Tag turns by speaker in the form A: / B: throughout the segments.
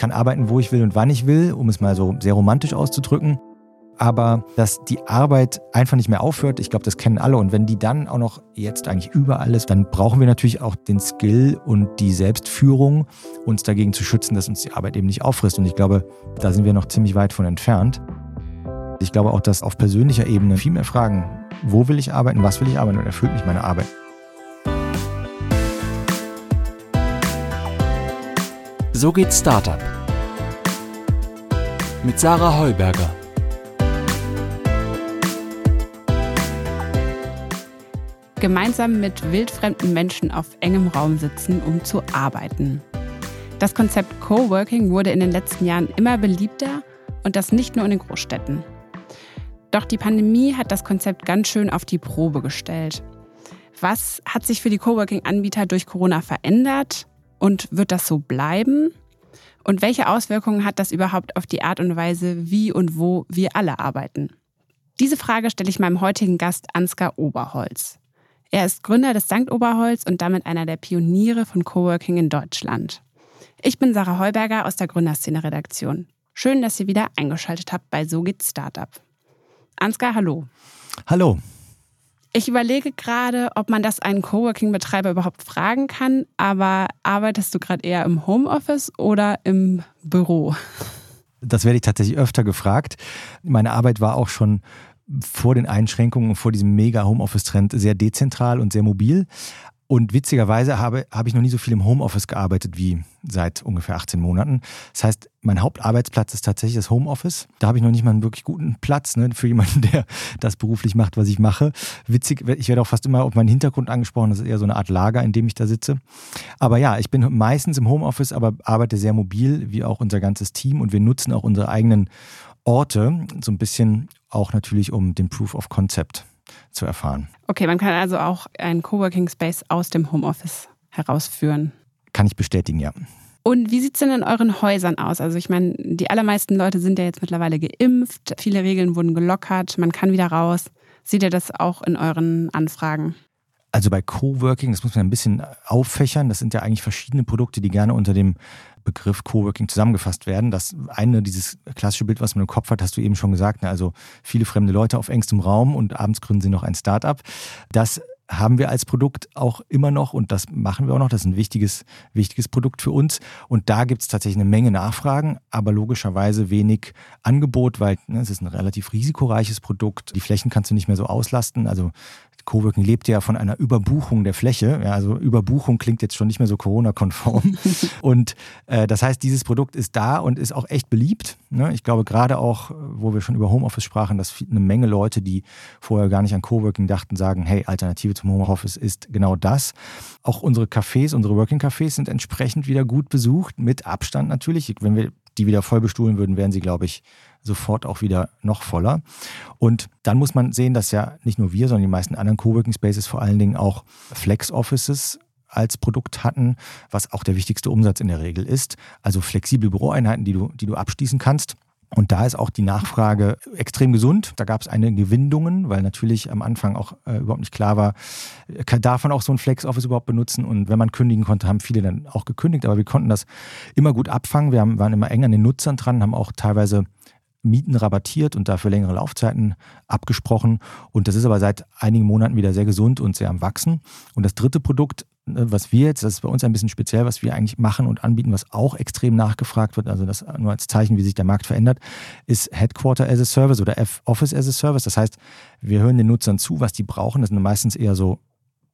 A: kann arbeiten, wo ich will und wann ich will, um es mal so sehr romantisch auszudrücken. Aber dass die Arbeit einfach nicht mehr aufhört, ich glaube, das kennen alle. Und wenn die dann auch noch jetzt eigentlich überall ist, dann brauchen wir natürlich auch den Skill und die Selbstführung, uns dagegen zu schützen, dass uns die Arbeit eben nicht auffrisst. Und ich glaube, da sind wir noch ziemlich weit von entfernt. Ich glaube auch, dass auf persönlicher Ebene viel mehr Fragen, wo will ich arbeiten, was will ich arbeiten und erfüllt mich meine Arbeit.
B: So geht Startup. Mit Sarah Heuberger.
C: Gemeinsam mit wildfremden Menschen auf engem Raum sitzen, um zu arbeiten. Das Konzept Coworking wurde in den letzten Jahren immer beliebter und das nicht nur in den Großstädten. Doch die Pandemie hat das Konzept ganz schön auf die Probe gestellt. Was hat sich für die Coworking-Anbieter durch Corona verändert und wird das so bleiben? Und welche Auswirkungen hat das überhaupt auf die Art und Weise, wie und wo wir alle arbeiten? Diese Frage stelle ich meinem heutigen Gast Ansgar Oberholz. Er ist Gründer des St. Oberholz und damit einer der Pioniere von Coworking in Deutschland. Ich bin Sarah Heuberger aus der Gründerszene-Redaktion. Schön, dass ihr wieder eingeschaltet habt bei So geht Startup. Ansgar, hallo.
A: Hallo.
C: Ich überlege gerade, ob man das einen Coworking-Betreiber überhaupt fragen kann, aber arbeitest du gerade eher im Homeoffice oder im Büro?
A: Das werde ich tatsächlich öfter gefragt. Meine Arbeit war auch schon vor den Einschränkungen und vor diesem mega Homeoffice-Trend sehr dezentral und sehr mobil. Und witzigerweise habe, habe ich noch nie so viel im Homeoffice gearbeitet wie seit ungefähr 18 Monaten. Das heißt, mein Hauptarbeitsplatz ist tatsächlich das Homeoffice. Da habe ich noch nicht mal einen wirklich guten Platz ne, für jemanden, der das beruflich macht, was ich mache. Witzig, ich werde auch fast immer auf meinen Hintergrund angesprochen. Das ist eher so eine Art Lager, in dem ich da sitze. Aber ja, ich bin meistens im Homeoffice, aber arbeite sehr mobil, wie auch unser ganzes Team. Und wir nutzen auch unsere eigenen Orte, so ein bisschen auch natürlich um den Proof of Concept zu erfahren.
C: Okay, man kann also auch einen Coworking Space aus dem Homeoffice herausführen.
A: Kann ich bestätigen, ja.
C: Und wie sieht es denn in euren Häusern aus? Also ich meine, die allermeisten Leute sind ja jetzt mittlerweile geimpft, viele Regeln wurden gelockert, man kann wieder raus. Seht ihr das auch in euren Anfragen?
A: Also bei Coworking, das muss man ein bisschen auffächern. Das sind ja eigentlich verschiedene Produkte, die gerne unter dem Begriff Coworking zusammengefasst werden. Das eine, dieses klassische Bild, was man im Kopf hat, hast du eben schon gesagt. Ne? Also viele fremde Leute auf engstem Raum und abends gründen sie noch ein Startup. Das haben wir als Produkt auch immer noch und das machen wir auch noch. Das ist ein wichtiges, wichtiges Produkt für uns. Und da gibt es tatsächlich eine Menge Nachfragen, aber logischerweise wenig Angebot, weil ne, es ist ein relativ risikoreiches Produkt. Die Flächen kannst du nicht mehr so auslasten. Also Coworking lebt ja von einer Überbuchung der Fläche. Ja, also Überbuchung klingt jetzt schon nicht mehr so Corona-konform. und äh, das heißt, dieses Produkt ist da und ist auch echt beliebt. Ne? Ich glaube gerade auch, wo wir schon über Homeoffice sprachen, dass eine Menge Leute, die vorher gar nicht an Coworking dachten, sagen, hey, Alternative zum Homeoffice ist genau das. Auch unsere Cafés, unsere Working-Cafés sind entsprechend wieder gut besucht, mit Abstand natürlich. Wenn wir die wieder voll bestuhlen würden, wären sie, glaube ich, sofort auch wieder noch voller. Und dann muss man sehen, dass ja nicht nur wir, sondern die meisten anderen Coworking Spaces vor allen Dingen auch Flex Offices als Produkt hatten, was auch der wichtigste Umsatz in der Regel ist. Also flexible Büroeinheiten, die du, die du abschließen kannst. Und da ist auch die Nachfrage extrem gesund. Da gab es einige Windungen, weil natürlich am Anfang auch äh, überhaupt nicht klar war, kann, darf man auch so ein Flex-Office überhaupt benutzen? Und wenn man kündigen konnte, haben viele dann auch gekündigt. Aber wir konnten das immer gut abfangen. Wir haben, waren immer eng an den Nutzern dran, haben auch teilweise Mieten rabattiert und dafür längere Laufzeiten abgesprochen. Und das ist aber seit einigen Monaten wieder sehr gesund und sehr am Wachsen. Und das dritte Produkt, ne, was wir jetzt, das ist bei uns ein bisschen speziell, was wir eigentlich machen und anbieten, was auch extrem nachgefragt wird, also das nur als Zeichen, wie sich der Markt verändert, ist Headquarter as a Service oder Office as a Service. Das heißt, wir hören den Nutzern zu, was die brauchen. Das sind meistens eher so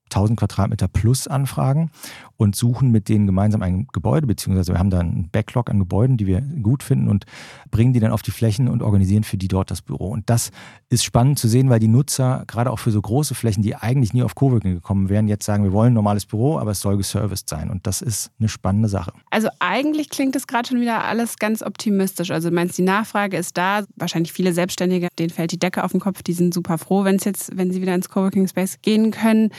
A: 1000 Quadratmeter plus Anfragen und suchen mit denen gemeinsam ein Gebäude, beziehungsweise wir haben da einen Backlog an Gebäuden, die wir gut finden und bringen die dann auf die Flächen und organisieren für die dort das Büro. Und das ist spannend zu sehen, weil die Nutzer, gerade auch für so große Flächen, die eigentlich nie auf Coworking gekommen wären, jetzt sagen, wir wollen ein normales Büro, aber es soll geserviced sein. Und das ist eine spannende Sache.
C: Also eigentlich klingt es gerade schon wieder alles ganz optimistisch. Also du meinst, die Nachfrage ist da. Wahrscheinlich viele Selbstständige, denen fällt die Decke auf den Kopf, die sind super froh, wenn es jetzt, wenn sie wieder ins Coworking Space gehen können.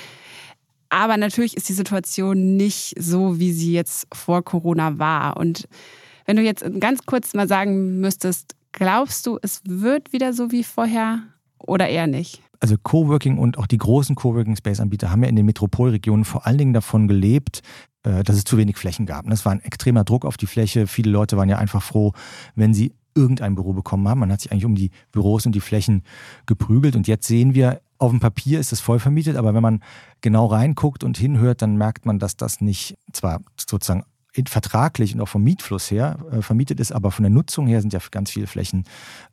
C: Aber natürlich ist die Situation nicht so, wie sie jetzt vor Corona war. Und wenn du jetzt ganz kurz mal sagen müsstest, glaubst du, es wird wieder so wie vorher oder eher nicht?
A: Also Coworking und auch die großen Coworking Space Anbieter haben ja in den Metropolregionen vor allen Dingen davon gelebt, äh, dass es zu wenig Flächen gab. Es war ein extremer Druck auf die Fläche. Viele Leute waren ja einfach froh, wenn sie irgendein Büro bekommen haben. Man hat sich eigentlich um die Büros und die Flächen geprügelt. Und jetzt sehen wir, auf dem Papier ist es voll vermietet, aber wenn man genau reinguckt und hinhört, dann merkt man, dass das nicht zwar sozusagen vertraglich und auch vom Mietfluss her äh, vermietet ist, aber von der Nutzung her sind ja ganz viele Flächen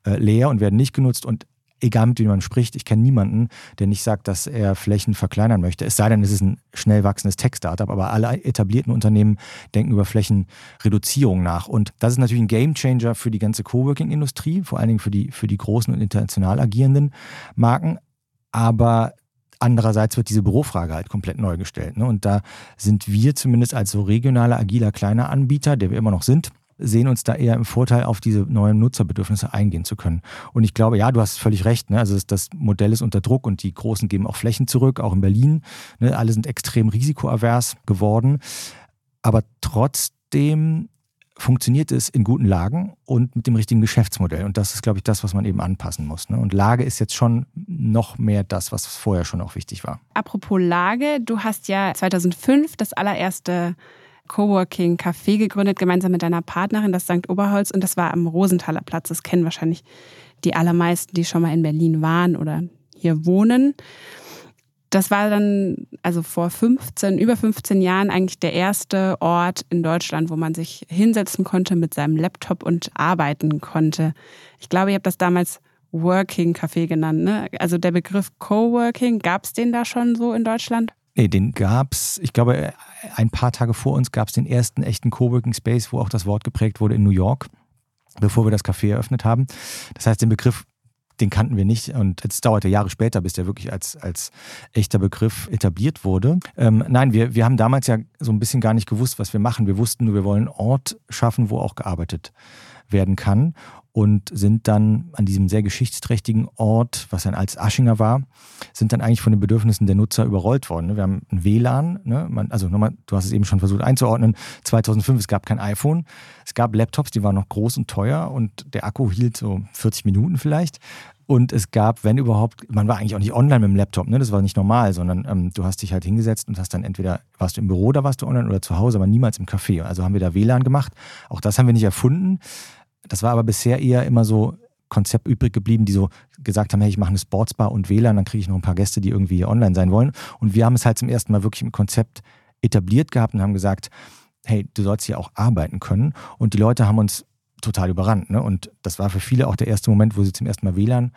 A: äh, leer und werden nicht genutzt. Und egal mit wem man spricht, ich kenne niemanden, der nicht sagt, dass er Flächen verkleinern möchte. Es sei denn, es ist ein schnell wachsendes Tech-Startup, aber alle etablierten Unternehmen denken über Flächenreduzierung nach. Und das ist natürlich ein Gamechanger für die ganze Coworking-Industrie, vor allen Dingen für die, für die großen und international agierenden Marken. Aber andererseits wird diese Bürofrage halt komplett neu gestellt. Ne? Und da sind wir zumindest als so regionaler, agiler, kleiner Anbieter, der wir immer noch sind, sehen uns da eher im Vorteil, auf diese neuen Nutzerbedürfnisse eingehen zu können. Und ich glaube, ja, du hast völlig recht. Ne? Also das Modell ist unter Druck und die Großen geben auch Flächen zurück, auch in Berlin. Ne? Alle sind extrem risikoavers geworden. Aber trotzdem funktioniert es in guten Lagen und mit dem richtigen Geschäftsmodell. Und das ist, glaube ich, das, was man eben anpassen muss. Ne? Und Lage ist jetzt schon noch mehr das, was vorher schon auch wichtig war.
C: Apropos Lage, du hast ja 2005 das allererste Coworking Café gegründet, gemeinsam mit deiner Partnerin, das St. Oberholz. Und das war am Rosenthaler Platz. Das kennen wahrscheinlich die allermeisten, die schon mal in Berlin waren oder hier wohnen. Das war dann, also vor 15, über 15 Jahren eigentlich der erste Ort in Deutschland, wo man sich hinsetzen konnte mit seinem Laptop und arbeiten konnte. Ich glaube, ihr habt das damals Working Café genannt. Ne? Also der Begriff Coworking, gab es den da schon so in Deutschland?
A: Nee, den gab's, ich glaube, ein paar Tage vor uns gab es den ersten echten Coworking Space, wo auch das Wort geprägt wurde in New York, bevor wir das Café eröffnet haben. Das heißt, den Begriff, den kannten wir nicht und es dauerte Jahre später, bis der wirklich als, als echter Begriff etabliert wurde. Ähm, nein, wir, wir haben damals ja so ein bisschen gar nicht gewusst, was wir machen. Wir wussten nur, wir wollen einen Ort schaffen, wo auch gearbeitet werden kann und sind dann an diesem sehr geschichtsträchtigen Ort, was dann als Aschinger war, sind dann eigentlich von den Bedürfnissen der Nutzer überrollt worden. Ne? Wir haben ein WLAN, ne? Man, also nochmal, du hast es eben schon versucht einzuordnen, 2005, es gab kein iPhone, es gab Laptops, die waren noch groß und teuer und der Akku hielt so 40 Minuten vielleicht. Und es gab, wenn überhaupt, man war eigentlich auch nicht online mit dem Laptop, ne? das war nicht normal, sondern ähm, du hast dich halt hingesetzt und hast dann entweder, warst du im Büro, da warst du online oder zu Hause, aber niemals im Café. Also haben wir da WLAN gemacht. Auch das haben wir nicht erfunden. Das war aber bisher eher immer so Konzept übrig geblieben, die so gesagt haben, hey, ich mache eine Sportsbar und WLAN, dann kriege ich noch ein paar Gäste, die irgendwie online sein wollen. Und wir haben es halt zum ersten Mal wirklich im Konzept etabliert gehabt und haben gesagt, hey, du sollst hier auch arbeiten können. Und die Leute haben uns total überrannt. Ne? Und das war für viele auch der erste Moment, wo sie zum ersten Mal WLAN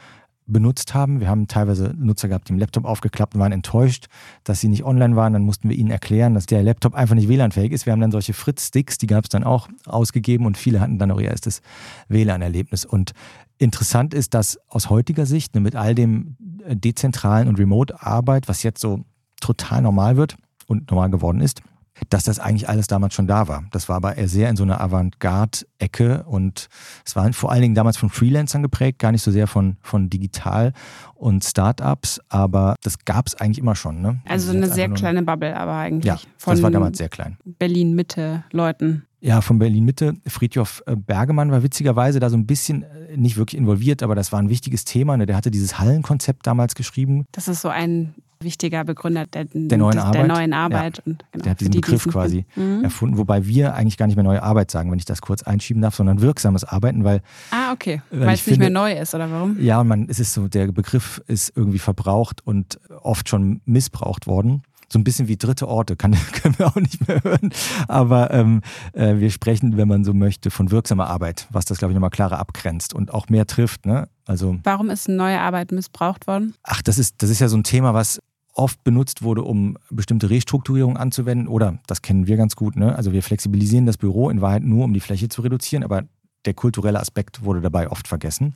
A: benutzt haben. Wir haben teilweise Nutzer gehabt, die im Laptop aufgeklappt und waren enttäuscht, dass sie nicht online waren. Dann mussten wir ihnen erklären, dass der Laptop einfach nicht WLAN-fähig ist. Wir haben dann solche Fritz-Sticks, die gab es dann auch ausgegeben und viele hatten dann auch ihr erstes WLAN-Erlebnis. Und interessant ist, dass aus heutiger Sicht ne, mit all dem äh, dezentralen und Remote-Arbeit, was jetzt so total normal wird und normal geworden ist, dass das eigentlich alles damals schon da war. Das war aber eher sehr in so einer Avantgarde-Ecke und es war vor allen Dingen damals von Freelancern geprägt, gar nicht so sehr von, von digital und Startups, aber das gab es eigentlich immer schon. Ne?
C: Also, also eine sehr kleine Bubble, aber eigentlich.
A: Ja, das war damals sehr klein.
C: Berlin-Mitte-Leuten.
A: Ja, von Berlin-Mitte. Friedhof äh, Bergemann war witzigerweise da so ein bisschen äh, nicht wirklich involviert, aber das war ein wichtiges Thema. Ne? Der hatte dieses Hallenkonzept damals geschrieben.
C: Das ist so ein wichtiger Begründer der,
A: der neuen Arbeit.
C: Der neuen Arbeit. Ja.
A: Und, genau, der hat diesen die, Begriff diesen quasi mhm. erfunden, wobei wir eigentlich gar nicht mehr neue Arbeit sagen, wenn ich das kurz einschieben darf, sondern wirksames Arbeiten, weil.
C: Ah, okay. Weil, weil es nicht mehr neu ist, oder warum?
A: Ja, und man, es ist so, der Begriff ist irgendwie verbraucht und oft schon missbraucht worden so ein bisschen wie dritte Orte, kann, können wir auch nicht mehr hören. Aber ähm, äh, wir sprechen, wenn man so möchte, von wirksamer Arbeit, was das, glaube ich, nochmal klarer abgrenzt und auch mehr trifft. Ne?
C: Also, Warum ist neue Arbeit missbraucht worden?
A: Ach, das ist, das ist ja so ein Thema, was oft benutzt wurde, um bestimmte Restrukturierungen anzuwenden. Oder, das kennen wir ganz gut, ne? also wir flexibilisieren das Büro in Wahrheit nur, um die Fläche zu reduzieren, aber der kulturelle Aspekt wurde dabei oft vergessen.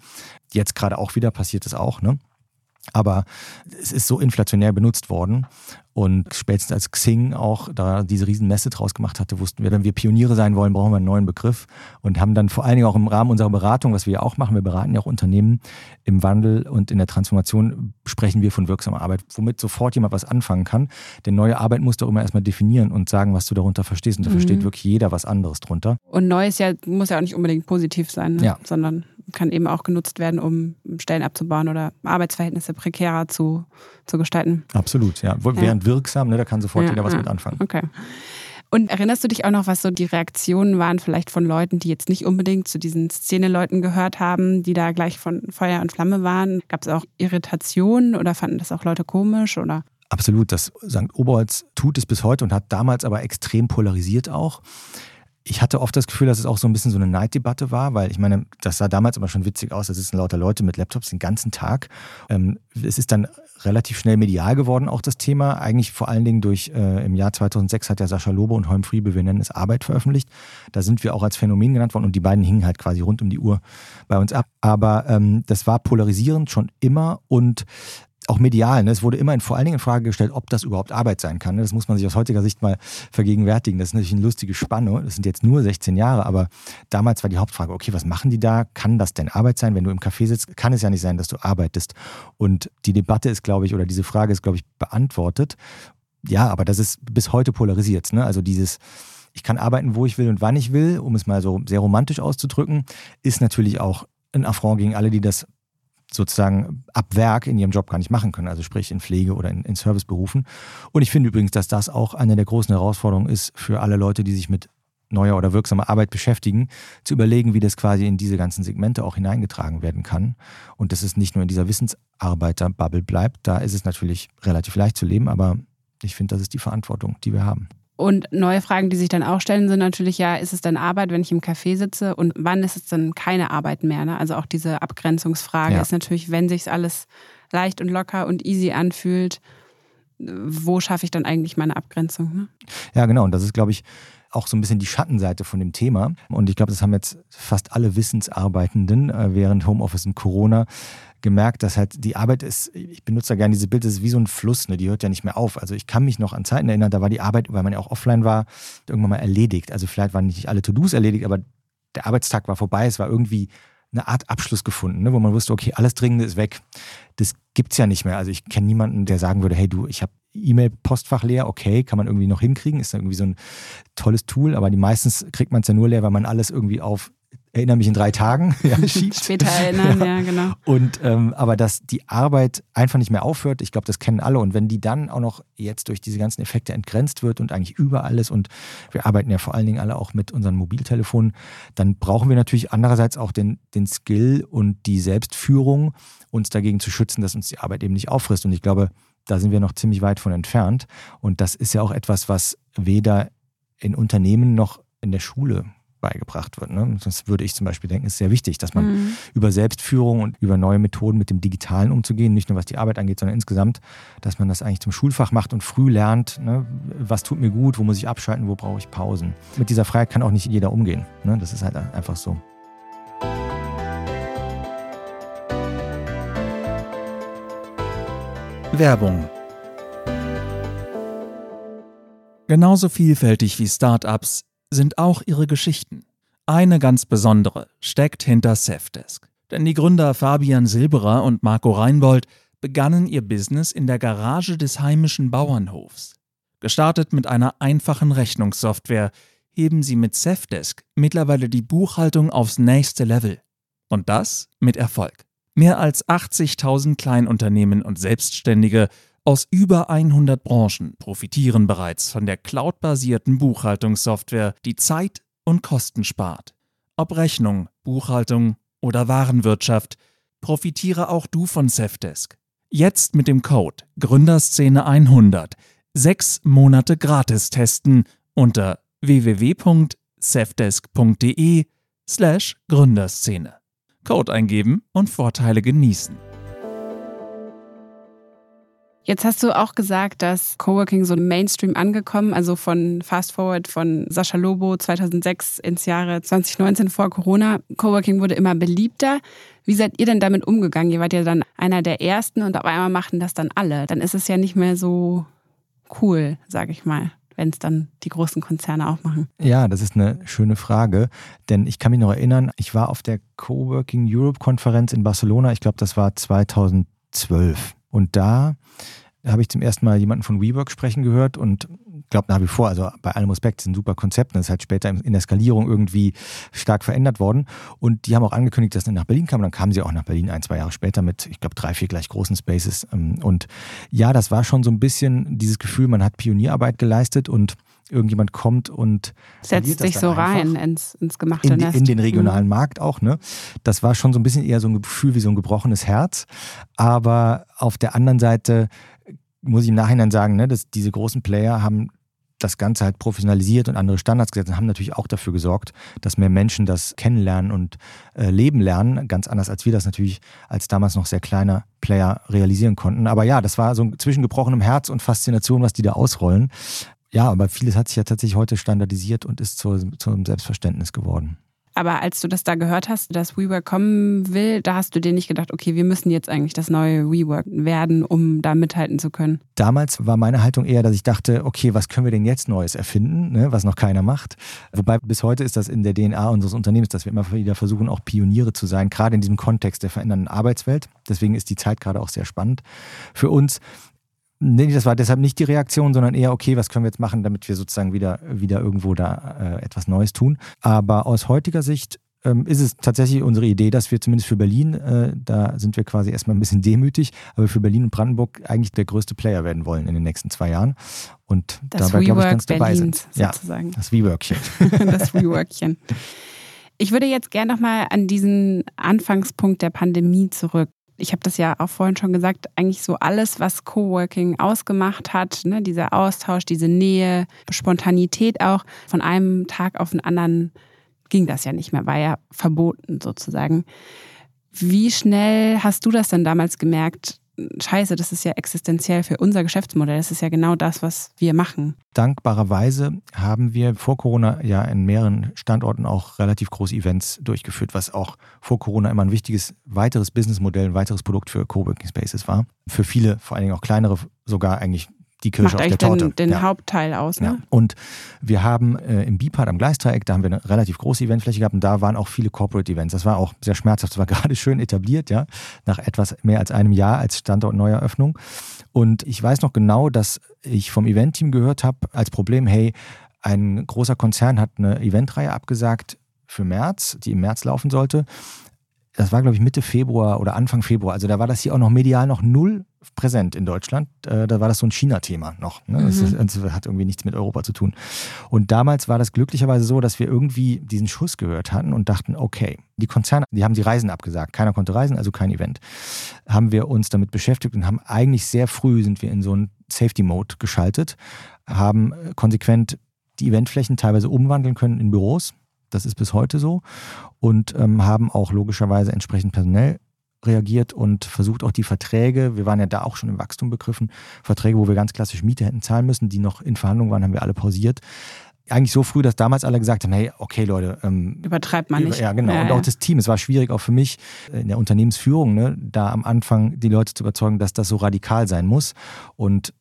A: Jetzt gerade auch wieder passiert es auch. Ne? Aber es ist so inflationär benutzt worden. Und spätestens als Xing auch da diese Riesenmesse draus gemacht hatte, wussten wir, wenn wir Pioniere sein wollen, brauchen wir einen neuen Begriff. Und haben dann vor allen Dingen auch im Rahmen unserer Beratung, was wir ja auch machen, wir beraten ja auch Unternehmen im Wandel und in der Transformation, sprechen wir von wirksamer Arbeit, womit sofort jemand was anfangen kann. Denn neue Arbeit musst du auch immer erstmal definieren und sagen, was du darunter verstehst. Und da mhm. versteht wirklich jeder was anderes drunter.
C: Und Neues ja, muss ja auch nicht unbedingt positiv sein, ne? ja. sondern kann eben auch genutzt werden, um Stellen abzubauen oder Arbeitsverhältnisse prekärer zu, zu gestalten.
A: Absolut, ja. Während ja. wirksam, ne, da kann sofort ja, jeder was ja. mit anfangen.
C: Okay. Und erinnerst du dich auch noch, was so die Reaktionen waren, vielleicht von Leuten, die jetzt nicht unbedingt zu diesen Szeneleuten gehört haben, die da gleich von Feuer und Flamme waren? Gab es auch Irritationen oder fanden das auch Leute komisch oder?
A: Absolut, das St. Oberholz tut es bis heute und hat damals aber extrem polarisiert auch ich hatte oft das Gefühl, dass es auch so ein bisschen so eine Neiddebatte war, weil ich meine, das sah damals aber schon witzig aus. Da sitzen lauter Leute mit Laptops den ganzen Tag. Ähm, es ist dann relativ schnell medial geworden, auch das Thema. Eigentlich vor allen Dingen durch, äh, im Jahr 2006 hat ja Sascha Lobe und Holm Friebe, wir nennen es Arbeit, veröffentlicht. Da sind wir auch als Phänomen genannt worden und die beiden hingen halt quasi rund um die Uhr bei uns ab. Aber ähm, das war polarisierend schon immer und auch medial. Ne? Es wurde immer in, vor allen Dingen in Frage gestellt, ob das überhaupt Arbeit sein kann. Ne? Das muss man sich aus heutiger Sicht mal vergegenwärtigen. Das ist natürlich eine lustige Spanne. Das sind jetzt nur 16 Jahre, aber damals war die Hauptfrage, okay, was machen die da? Kann das denn Arbeit sein? Wenn du im Café sitzt, kann es ja nicht sein, dass du arbeitest. Und die Debatte ist, glaube ich, oder diese Frage ist, glaube ich, beantwortet. Ja, aber das ist bis heute polarisiert. Ne? Also dieses, ich kann arbeiten, wo ich will und wann ich will, um es mal so sehr romantisch auszudrücken, ist natürlich auch ein Affront gegen alle, die das sozusagen ab Werk in ihrem Job gar nicht machen können, also sprich in Pflege oder in, in Serviceberufen. Und ich finde übrigens, dass das auch eine der großen Herausforderungen ist für alle Leute, die sich mit neuer oder wirksamer Arbeit beschäftigen, zu überlegen, wie das quasi in diese ganzen Segmente auch hineingetragen werden kann. Und dass es nicht nur in dieser Wissensarbeiter-Bubble bleibt, da ist es natürlich relativ leicht zu leben, aber ich finde, das ist die Verantwortung, die wir haben.
C: Und neue Fragen, die sich dann auch stellen, sind natürlich, ja, ist es dann Arbeit, wenn ich im Café sitze und wann ist es dann keine Arbeit mehr? Ne? Also auch diese Abgrenzungsfrage ja. ist natürlich, wenn sich alles leicht und locker und easy anfühlt, wo schaffe ich dann eigentlich meine Abgrenzung? Ne?
A: Ja, genau. Und das ist, glaube ich, auch so ein bisschen die Schattenseite von dem Thema. Und ich glaube, das haben jetzt fast alle Wissensarbeitenden äh, während Homeoffice und Corona gemerkt, dass halt die Arbeit ist, ich benutze da gerne diese Bilder, das ist wie so ein Fluss, ne? die hört ja nicht mehr auf. Also ich kann mich noch an Zeiten erinnern, da war die Arbeit, weil man ja auch offline war, irgendwann mal erledigt. Also vielleicht waren nicht alle To-Dos erledigt, aber der Arbeitstag war vorbei, es war irgendwie eine Art Abschluss gefunden, ne? wo man wusste, okay, alles Dringende ist weg. Das gibt es ja nicht mehr. Also ich kenne niemanden, der sagen würde, hey du, ich habe E-Mail-Postfach leer, okay, kann man irgendwie noch hinkriegen, ist irgendwie so ein tolles Tool, aber die meistens kriegt man es ja nur leer, weil man alles irgendwie auf erinnere mich in drei Tagen ja, schiebt.
C: Später erinnern, ja, ja genau.
A: Und ähm, aber dass die Arbeit einfach nicht mehr aufhört, ich glaube, das kennen alle. Und wenn die dann auch noch jetzt durch diese ganzen Effekte entgrenzt wird und eigentlich überall ist und wir arbeiten ja vor allen Dingen alle auch mit unseren Mobiltelefonen, dann brauchen wir natürlich andererseits auch den, den Skill und die Selbstführung, uns dagegen zu schützen, dass uns die Arbeit eben nicht auffrisst. Und ich glaube, da sind wir noch ziemlich weit von entfernt. Und das ist ja auch etwas, was weder in Unternehmen noch in der Schule beigebracht wird. Ne? Das würde ich zum Beispiel denken, ist sehr wichtig, dass man mhm. über Selbstführung und über neue Methoden mit dem Digitalen umzugehen, nicht nur was die Arbeit angeht, sondern insgesamt, dass man das eigentlich zum Schulfach macht und früh lernt, ne? was tut mir gut, wo muss ich abschalten, wo brauche ich Pausen. Mit dieser Freiheit kann auch nicht jeder umgehen. Ne? Das ist halt einfach so.
B: Werbung Genauso vielfältig wie Startups sind auch ihre Geschichten. Eine ganz besondere steckt hinter Safdesk. Denn die Gründer Fabian Silberer und Marco Reinbold begannen ihr Business in der Garage des heimischen Bauernhofs. Gestartet mit einer einfachen Rechnungssoftware, heben sie mit Safdesk mittlerweile die Buchhaltung aufs nächste Level. Und das mit Erfolg. Mehr als 80.000 Kleinunternehmen und Selbstständige aus über 100 Branchen profitieren bereits von der cloudbasierten Buchhaltungssoftware, die Zeit und Kosten spart. Ob Rechnung, Buchhaltung oder Warenwirtschaft, profitiere auch du von Safdesk. Jetzt mit dem Code Gründerszene 100 sechs Monate gratis testen unter www.safdesk.de slash Gründerszene. Code eingeben und Vorteile genießen.
C: Jetzt hast du auch gesagt, dass Coworking so Mainstream angekommen, also von Fast Forward von Sascha Lobo 2006 ins Jahre 2019 vor Corona. Coworking wurde immer beliebter. Wie seid ihr denn damit umgegangen? Ihr wart ja dann einer der ersten und auf einmal machten das dann alle. Dann ist es ja nicht mehr so cool, sage ich mal wenn es dann die großen Konzerne auch machen?
A: Ja, das ist eine schöne Frage, denn ich kann mich noch erinnern, ich war auf der Coworking Europe Konferenz in Barcelona, ich glaube, das war 2012. Und da habe ich zum ersten Mal jemanden von WeWork sprechen gehört und glaube nach wie vor, also bei allem Respekt, ein super Konzept. Das ist halt später in der Skalierung irgendwie stark verändert worden. Und die haben auch angekündigt, dass sie nach Berlin kamen. Dann kamen sie auch nach Berlin ein, zwei Jahre später mit, ich glaube, drei, vier gleich großen Spaces. Ähm, und ja, das war schon so ein bisschen dieses Gefühl, man hat Pionierarbeit geleistet und irgendjemand kommt und
C: setzt sich so rein ins, ins gemachte
A: in,
C: Nest.
A: In den regionalen mhm. Markt auch. Ne? Das war schon so ein bisschen eher so ein Gefühl wie so ein gebrochenes Herz. Aber auf der anderen Seite muss ich im Nachhinein sagen, ne, dass diese großen Player haben das Ganze halt professionalisiert und andere Standards gesetzt und haben natürlich auch dafür gesorgt, dass mehr Menschen das kennenlernen und äh, leben lernen. Ganz anders, als wir das natürlich als damals noch sehr kleiner Player realisieren konnten. Aber ja, das war so zwischen gebrochenem Herz und Faszination, was die da ausrollen. Ja, aber vieles hat sich ja tatsächlich heute standardisiert und ist zu, zum Selbstverständnis geworden.
C: Aber als du das da gehört hast, dass WeWork kommen will, da hast du dir nicht gedacht, okay, wir müssen jetzt eigentlich das neue WeWork werden, um da mithalten zu können.
A: Damals war meine Haltung eher, dass ich dachte, okay, was können wir denn jetzt Neues erfinden, ne, was noch keiner macht. Wobei bis heute ist das in der DNA unseres Unternehmens, dass wir immer wieder versuchen, auch Pioniere zu sein, gerade in diesem Kontext der verändernden Arbeitswelt. Deswegen ist die Zeit gerade auch sehr spannend für uns. Nee, das war deshalb nicht die Reaktion, sondern eher, okay, was können wir jetzt machen, damit wir sozusagen wieder, wieder irgendwo da äh, etwas Neues tun. Aber aus heutiger Sicht ähm, ist es tatsächlich unsere Idee, dass wir zumindest für Berlin, äh, da sind wir quasi erstmal ein bisschen demütig, aber für Berlin und Brandenburg eigentlich der größte Player werden wollen in den nächsten zwei Jahren. Und
C: das dabei, glaube ich, ganz dabei Berlins,
A: sind.
C: Sozusagen.
A: Ja, das WeWorkchen.
C: das WeWorkchen. Ich würde jetzt gerne nochmal an diesen Anfangspunkt der Pandemie zurück ich habe das ja auch vorhin schon gesagt, eigentlich so alles, was Coworking ausgemacht hat, ne, dieser Austausch, diese Nähe, Spontanität auch, von einem Tag auf den anderen ging das ja nicht mehr, war ja verboten sozusagen. Wie schnell hast du das denn damals gemerkt, scheiße, das ist ja existenziell für unser Geschäftsmodell. Das ist ja genau das, was wir machen.
A: Dankbarerweise haben wir vor Corona ja in mehreren Standorten auch relativ große Events durchgeführt, was auch vor Corona immer ein wichtiges weiteres Businessmodell, ein weiteres Produkt für Coworking Spaces war. Für viele, vor allen Dingen auch kleinere, sogar eigentlich die Kirsche
C: Macht
A: auf der Torte.
C: Den, den ja. Hauptteil aus, ne? Ja.
A: Und wir haben äh, im Bipart am Gleisdreieck, da haben wir eine relativ große Eventfläche gehabt und da waren auch viele Corporate Events. Das war auch sehr schmerzhaft, das war gerade schön etabliert, ja, nach etwas mehr als einem Jahr als Standort Neueröffnung. Und ich weiß noch genau, dass ich vom Eventteam gehört habe als Problem, hey, ein großer Konzern hat eine Eventreihe abgesagt für März, die im März laufen sollte das war, glaube ich, Mitte Februar oder Anfang Februar. Also da war das hier auch noch medial noch null präsent in Deutschland. Äh, da war das so ein China-Thema noch. Ne? Das, ist, das, hat irgendwie nichts mit Europa zu tun. Und damals war das glücklicherweise so, dass wir irgendwie diesen Schuss gehört hatten und dachten, okay, die Konzerne, die haben die Reisen abgesagt. Keiner konnte reisen, also kein Event. Haben wir uns damit beschäftigt und haben eigentlich sehr früh sind wir in so einen Safety-Mode geschaltet, haben konsequent die Eventflächen teilweise umwandeln können in Büros das ist bis heute so. Und ähm, haben auch logischerweise entsprechend personell reagiert und versucht auch die Verträge, wir waren ja da auch schon im Wachstum begriffen, Verträge, wo wir ganz klassisch Miete hätten zahlen müssen, die noch in Verhandlungen waren, haben wir alle pausiert. Eigentlich so früh, dass damals alle gesagt haben, hey, okay Leute. Ähm,
C: Übertreibt man nicht.
A: Ja, genau. Ja, und auch das Team. Es war schwierig auch für mich in der Unternehmensführung, ne, da am Anfang die Leute zu überzeugen, dass das so radikal sein muss. Und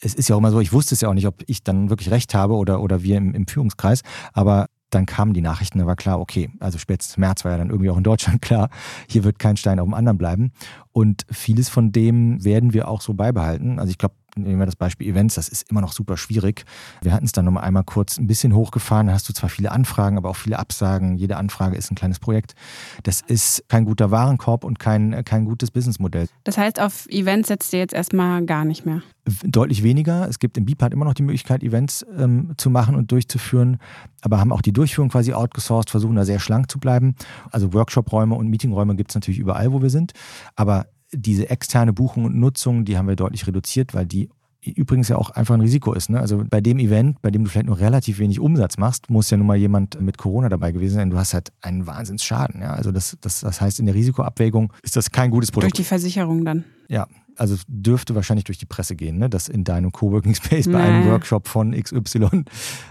A: es ist ja auch immer so, ich wusste es ja auch nicht, ob ich dann wirklich recht habe oder, oder wir im, im Führungskreis, aber dann kamen die Nachrichten, da war klar, okay, also spätestens März war ja dann irgendwie auch in Deutschland klar, hier wird kein Stein auf dem anderen bleiben. Und vieles von dem werden wir auch so beibehalten. Also ich glaube, nehmen wir das Beispiel Events, das ist immer noch super schwierig. Wir hatten es dann nochmal einmal kurz ein bisschen hochgefahren, da hast du zwar viele Anfragen, aber auch viele Absagen. Jede Anfrage ist ein kleines Projekt. Das ist kein guter Warenkorb und kein, kein gutes Businessmodell.
C: Das heißt, auf Events setzt ihr jetzt erstmal gar nicht mehr?
A: Deutlich weniger. Es gibt im BIPAD immer noch die Möglichkeit, Events ähm, zu machen und durchzuführen, aber haben auch die Durchführung quasi outgesourced, versuchen da sehr schlank zu bleiben. Also Workshop-Räume und Meetingräume gibt es natürlich überall, wo wir sind. Aber diese externe Buchung und Nutzung, die haben wir deutlich reduziert, weil die übrigens ja auch einfach ein Risiko ist. Ne? Also bei dem Event, bei dem du vielleicht nur relativ wenig Umsatz machst, muss ja nun mal jemand mit Corona dabei gewesen sein. Du hast halt einen Wahnsinnsschaden. Ja? Also das, das, das heißt, in der Risikoabwägung ist das kein gutes Produkt.
C: Durch die Versicherung dann.
A: Ja, also dürfte wahrscheinlich durch die Presse gehen, ne? dass in deinem Coworking Space bei einem Workshop von XY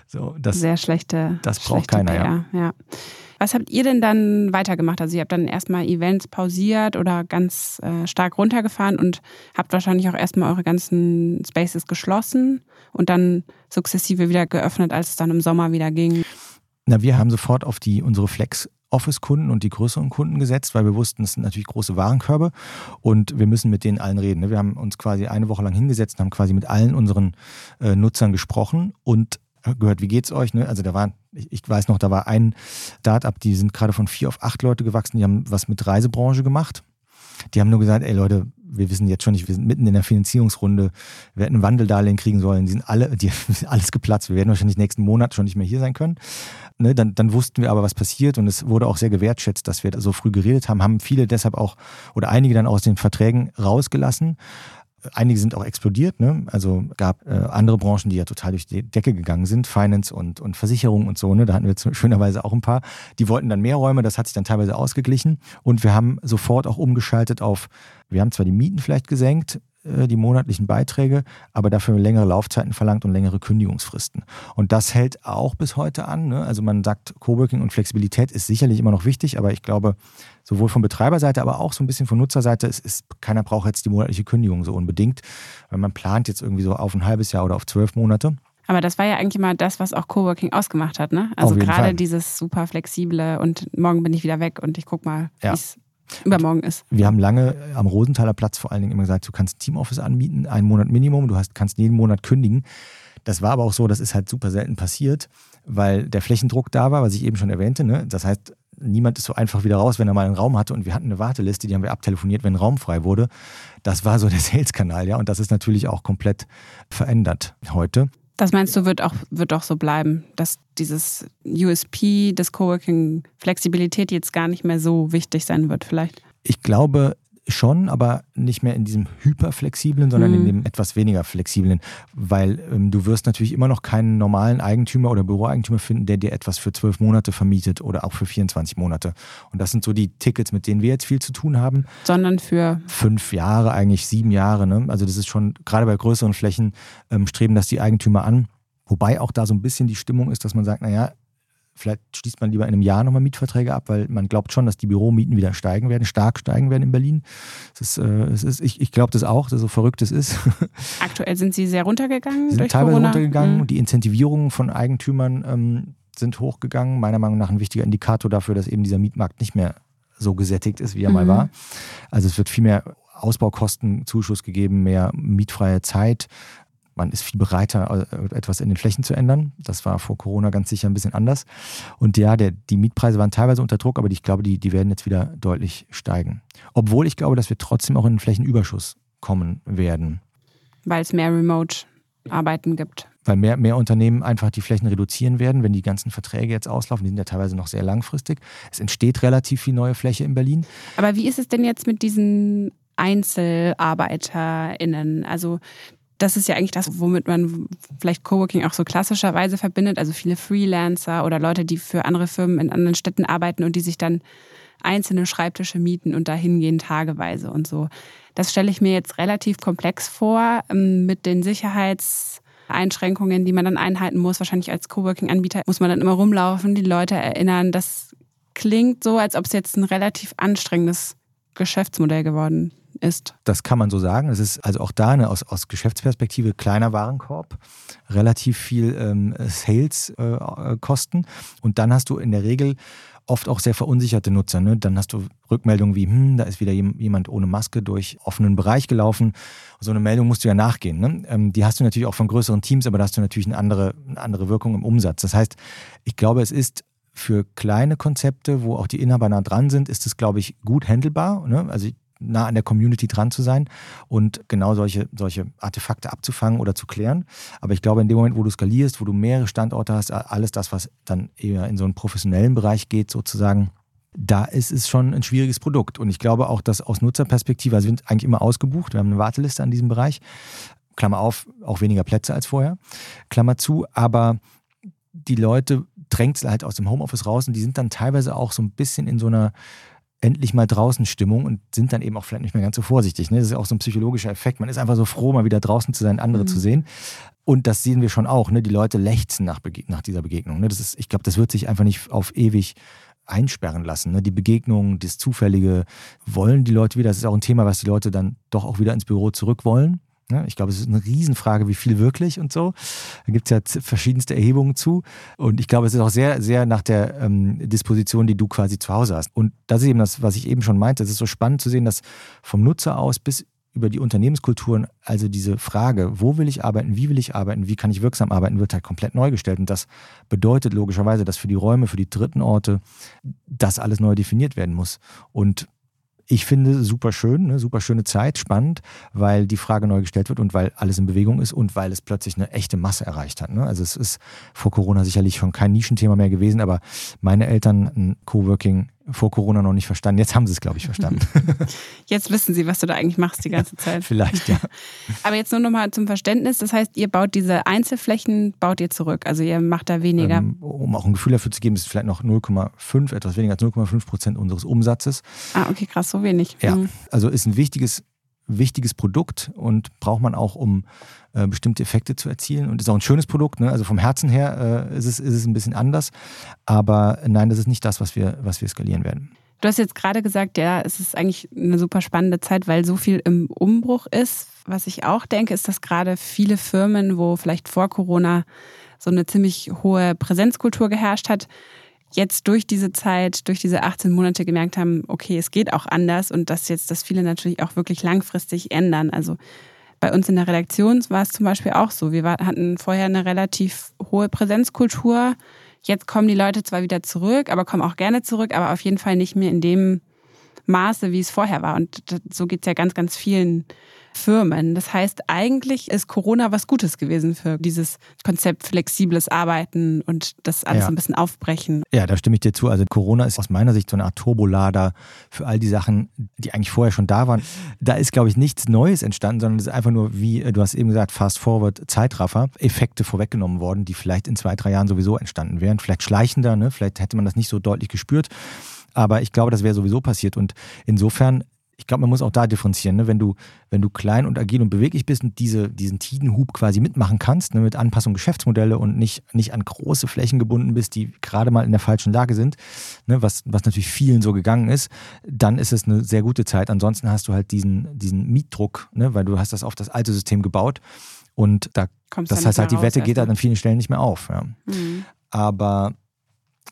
A: so das
C: sehr schlechte
A: das braucht keiner
C: ja. ja. Was habt ihr denn dann weitergemacht? Also ihr habt dann erstmal Events pausiert oder ganz äh, stark runtergefahren und habt wahrscheinlich auch erstmal eure ganzen Spaces geschlossen und dann sukzessive wieder geöffnet, als es dann im Sommer wieder ging.
A: Na, wir haben sofort auf die unsere Flex Office-Kunden und die größeren Kunden gesetzt, weil wir wussten, das sind natürlich große Warenkörbe und wir müssen mit denen allen reden. Ne? Wir haben uns quasi eine Woche lang hingesetzt und haben quasi mit allen unseren äh, Nutzern gesprochen und gehört, wie geht's euch? Ne? Also da waren, ich weiß noch, da war ein Startup, die sind gerade von vier auf acht Leute gewachsen, die haben was mit Reisebranche gemacht. Die haben nur gesagt, ey Leute, wir wissen jetzt schon nicht, wir sind mitten in der Finanzierungsrunde, wir hätten ein Wandeldarlehen kriegen sollen, die sind alle, die alles geplatzt, wir werden wahrscheinlich nächsten Monat schon nicht mehr hier sein können. Ne, dann, dann wussten wir aber, was passiert und es wurde auch sehr gewertschätzt, dass wir so früh geredet haben, haben viele deshalb auch oder einige dann aus den Verträgen rausgelassen. Einige sind auch explodiert. Ne? Also gab äh, andere Branchen, die ja total durch die Decke gegangen sind, Finance und, und Versicherung und so. Ne? Da hatten wir schönerweise auch ein paar. Die wollten dann mehr Räume, das hat sich dann teilweise ausgeglichen. Und wir haben sofort auch umgeschaltet auf, wir haben zwar die Mieten vielleicht gesenkt, die monatlichen Beiträge, aber dafür längere Laufzeiten verlangt und längere Kündigungsfristen. Und das hält auch bis heute an. Ne? Also man sagt, Coworking und Flexibilität ist sicherlich immer noch wichtig, aber ich glaube, sowohl von Betreiberseite, aber auch so ein bisschen von Nutzerseite, es ist, keiner braucht jetzt die monatliche Kündigung so unbedingt, weil man plant jetzt irgendwie so auf ein halbes Jahr oder auf zwölf Monate.
C: Aber das war ja eigentlich immer das, was auch Coworking ausgemacht hat, ne? Also gerade dieses super flexible und morgen bin ich wieder weg und ich guck mal, ja. wie es übermorgen ist.
A: Wir haben lange am Rosenthaler Platz vor allen Dingen immer gesagt, du kannst Teamoffice anbieten, einen Monat Minimum, du hast, kannst jeden Monat kündigen. Das war aber auch so, das ist halt super selten passiert, weil der Flächendruck da war, was ich eben schon erwähnte. Ne? Das heißt, niemand ist so einfach wieder raus, wenn er mal einen Raum hatte und wir hatten eine Warteliste, die haben wir abtelefoniert, wenn ein Raum frei wurde. Das war so der Sales-Kanal, ja, und das ist natürlich auch komplett verändert heute.
C: Das meinst du, wird auch, wird auch so bleiben, dass dieses USP des Coworking Flexibilität jetzt gar nicht mehr so wichtig sein wird, vielleicht?
A: Ich glaube, schon, aber nicht mehr in diesem hyperflexiblen, sondern mhm. in dem etwas weniger flexiblen, weil ähm, du wirst natürlich immer noch keinen normalen Eigentümer oder Büroeigentümer finden, der dir etwas für zwölf Monate vermietet oder auch für 24 Monate. Und das sind so die Tickets, mit denen wir jetzt viel zu tun haben.
C: Sondern für
A: fünf Jahre, eigentlich sieben Jahre. Ne? Also das ist schon, gerade bei größeren Flächen ähm, streben das die Eigentümer an. Wobei auch da so ein bisschen die Stimmung ist, dass man sagt, naja, Vielleicht schließt man lieber in einem Jahr nochmal Mietverträge ab, weil man glaubt schon, dass die Büromieten wieder steigen werden, stark steigen werden in Berlin. Ist, äh, ist, ich, ich glaube das auch, dass so verrückt es ist.
C: Aktuell sind sie sehr runtergegangen.
A: Sie sind teilweise Corona. runtergegangen. Mhm. Die Incentivierungen von Eigentümern ähm, sind hochgegangen. Meiner Meinung nach ein wichtiger Indikator dafür, dass eben dieser Mietmarkt nicht mehr so gesättigt ist, wie er mhm. mal war. Also es wird viel mehr Ausbaukostenzuschuss gegeben, mehr mietfreie Zeit, man ist viel bereiter, äh, etwas in den Flächen zu ändern. Das war vor Corona ganz sicher ein bisschen anders. Und ja, der, die Mietpreise waren teilweise unter Druck, aber ich glaube, die, die werden jetzt wieder deutlich steigen. Obwohl ich glaube, dass wir trotzdem auch in einen Flächenüberschuss kommen werden.
C: Weil es mehr Remote-Arbeiten gibt.
A: Weil mehr, mehr Unternehmen einfach die Flächen reduzieren werden, wenn die ganzen Verträge jetzt auslaufen. Die sind ja teilweise noch sehr langfristig. Es entsteht relativ viel neue Fläche in Berlin.
C: Aber wie ist es denn jetzt mit diesen EinzelarbeiterInnen? Also das ist ja eigentlich das, womit man vielleicht Coworking auch so klassischerweise verbindet. Also viele Freelancer oder Leute, die für andere Firmen in anderen Städten arbeiten und die sich dann einzelne Schreibtische mieten und dahin gehen tageweise und so. Das stelle ich mir jetzt relativ komplex vor ähm, mit den Sicherheitseinschränkungen, die man dann einhalten muss. Wahrscheinlich als Coworking-Anbieter muss man dann immer rumlaufen, die Leute erinnern. Das klingt so, als ob es jetzt ein relativ anstrengendes Geschäftsmodell geworden ist.
A: Das kann man so sagen. Es ist also auch da eine aus, aus Geschäftsperspektive kleiner Warenkorb, relativ viel ähm, Sales-Kosten. Äh, und dann hast du in der Regel oft auch sehr verunsicherte Nutzer. Ne? Dann hast du Rückmeldungen wie, hm, da ist wieder jemand ohne Maske durch offenen Bereich gelaufen. So eine Meldung musst du ja nachgehen. Ne? Ähm, die hast du natürlich auch von größeren Teams, aber da hast du natürlich eine andere, eine andere Wirkung im Umsatz. Das heißt, ich glaube, es ist für kleine Konzepte, wo auch die Inhaber nah dran sind, ist es, glaube ich, gut handelbar. Ne? Also nah an der Community dran zu sein und genau solche, solche Artefakte abzufangen oder zu klären. Aber ich glaube, in dem Moment, wo du skalierst, wo du mehrere Standorte hast, alles das, was dann eher in so einen professionellen Bereich geht, sozusagen, da ist es schon ein schwieriges Produkt. Und ich glaube auch, dass aus Nutzerperspektive, also wir sind eigentlich immer ausgebucht, wir haben eine Warteliste an diesem Bereich. Klammer auf, auch weniger Plätze als vorher. Klammer zu, aber die Leute drängt halt aus dem Homeoffice raus und die sind dann teilweise auch so ein bisschen in so einer endlich mal draußen Stimmung und sind dann eben auch vielleicht nicht mehr ganz so vorsichtig. Ne? Das ist auch so ein psychologischer Effekt. Man ist einfach so froh, mal wieder draußen zu sein, andere mhm. zu sehen. Und das sehen wir schon auch. Ne? Die Leute lechzen nach, nach dieser Begegnung. Ne? Das ist, ich glaube, das wird sich einfach nicht auf ewig einsperren lassen. Ne? Die Begegnung, das Zufällige, wollen die Leute wieder. Das ist auch ein Thema, was die Leute dann doch auch wieder ins Büro zurück wollen. Ne? Ich glaube, es ist eine Riesenfrage, wie viel wirklich und so. Da gibt es ja verschiedenste Erhebungen zu. Und ich glaube, es ist auch sehr, sehr nach der ähm, Disposition, die du quasi zu Hause hast. Und das ist eben das, was ich eben schon meinte. Es ist so spannend zu sehen, dass vom Nutzer aus bis über die Unternehmenskulturen, also diese Frage, wo will ich arbeiten, wie will ich arbeiten, wie kann ich wirksam arbeiten, wird halt komplett neu gestellt. Und das bedeutet logischerweise, dass für die Räume, für die dritten Orte, das alles neu definiert werden muss. Und ich finde super schön, ne, super schöne Zeit, spannend, weil die Frage neu gestellt wird und weil alles in Bewegung ist und weil es plötzlich eine echte Masse erreicht hat. Ne? Also es ist vor Corona sicherlich schon kein Nischenthema mehr gewesen, aber meine Eltern ein Coworking vor Corona noch nicht verstanden. Jetzt haben sie es, glaube ich, verstanden.
C: Jetzt wissen sie, was du da eigentlich machst die ganze Zeit.
A: Vielleicht, ja.
C: Aber jetzt nur nochmal zum Verständnis. Das heißt, ihr baut diese Einzelflächen, baut ihr zurück. Also ihr macht da weniger.
A: Ähm, um auch ein Gefühl dafür zu geben, ist es vielleicht noch 0,5, etwas weniger als 0,5 Prozent unseres Umsatzes.
C: Ah, okay, krass, so wenig.
A: Ja, mhm. also ist ein wichtiges wichtiges Produkt und braucht man auch, um äh, bestimmte Effekte zu erzielen. Und ist auch ein schönes Produkt. Ne? Also vom Herzen her äh, ist, es, ist es ein bisschen anders. Aber nein, das ist nicht das, was wir, was wir skalieren werden.
C: Du hast jetzt gerade gesagt, ja, es ist eigentlich eine super spannende Zeit, weil so viel im Umbruch ist. Was ich auch denke, ist, dass gerade viele Firmen, wo vielleicht vor Corona so eine ziemlich hohe Präsenzkultur geherrscht hat, jetzt durch diese Zeit, durch diese 18 Monate gemerkt haben, okay, es geht auch anders und dass jetzt das viele natürlich auch wirklich langfristig ändern. Also bei uns in der Redaktion war es zum Beispiel auch so. Wir hatten vorher eine relativ hohe Präsenzkultur. Jetzt kommen die Leute zwar wieder zurück, aber kommen auch gerne zurück, aber auf jeden Fall nicht mehr in dem Maße, wie es vorher war. Und so geht es ja ganz, ganz vielen Firmen. Das heißt, eigentlich ist Corona was Gutes gewesen für dieses Konzept flexibles Arbeiten und das alles ja. ein bisschen aufbrechen.
A: Ja, da stimme ich dir zu. Also Corona ist aus meiner Sicht so eine Art Turbolader für all die Sachen, die eigentlich vorher schon da waren. Da ist, glaube ich, nichts Neues entstanden, sondern es ist einfach nur, wie du hast eben gesagt, Fast Forward, Zeitraffer, Effekte vorweggenommen worden, die vielleicht in zwei, drei Jahren sowieso entstanden wären. Vielleicht schleichender, ne? vielleicht hätte man das nicht so deutlich gespürt. Aber ich glaube, das wäre sowieso passiert. Und insofern ich glaube, man muss auch da differenzieren. Ne? Wenn, du, wenn du klein und agil und beweglich bist und diese, diesen Tidenhub quasi mitmachen kannst, ne? mit Anpassung Geschäftsmodelle und nicht, nicht an große Flächen gebunden bist, die gerade mal in der falschen Lage sind, ne? was, was natürlich vielen so gegangen ist, dann ist es eine sehr gute Zeit. Ansonsten hast du halt diesen, diesen Mietdruck, ne? weil du hast das auf das alte System gebaut und da, Kommst das heißt halt, die Wette geht halt an vielen Stellen nicht mehr auf. Ja. Mhm. Aber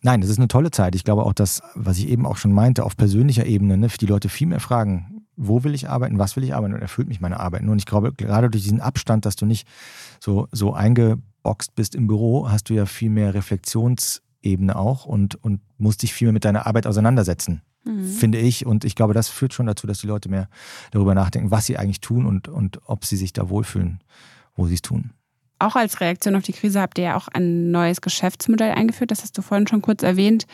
A: Nein, das ist eine tolle Zeit. Ich glaube auch, dass, was ich eben auch schon meinte, auf persönlicher Ebene, ne, die Leute viel mehr fragen, wo will ich arbeiten, was will ich arbeiten und erfüllt mich meine Arbeit. Und ich glaube, gerade durch diesen Abstand, dass du nicht so, so eingeboxt bist im Büro, hast du ja viel mehr Reflexionsebene auch und, und musst dich viel mehr mit deiner Arbeit auseinandersetzen. Mhm. Finde ich. Und ich glaube, das führt schon dazu, dass die Leute mehr darüber nachdenken, was sie eigentlich tun und, und ob sie sich da wohlfühlen, wo sie es tun.
C: Auch als Reaktion auf die Krise habt ihr ja auch ein neues Geschäftsmodell eingeführt. Das hast du vorhin schon kurz erwähnt.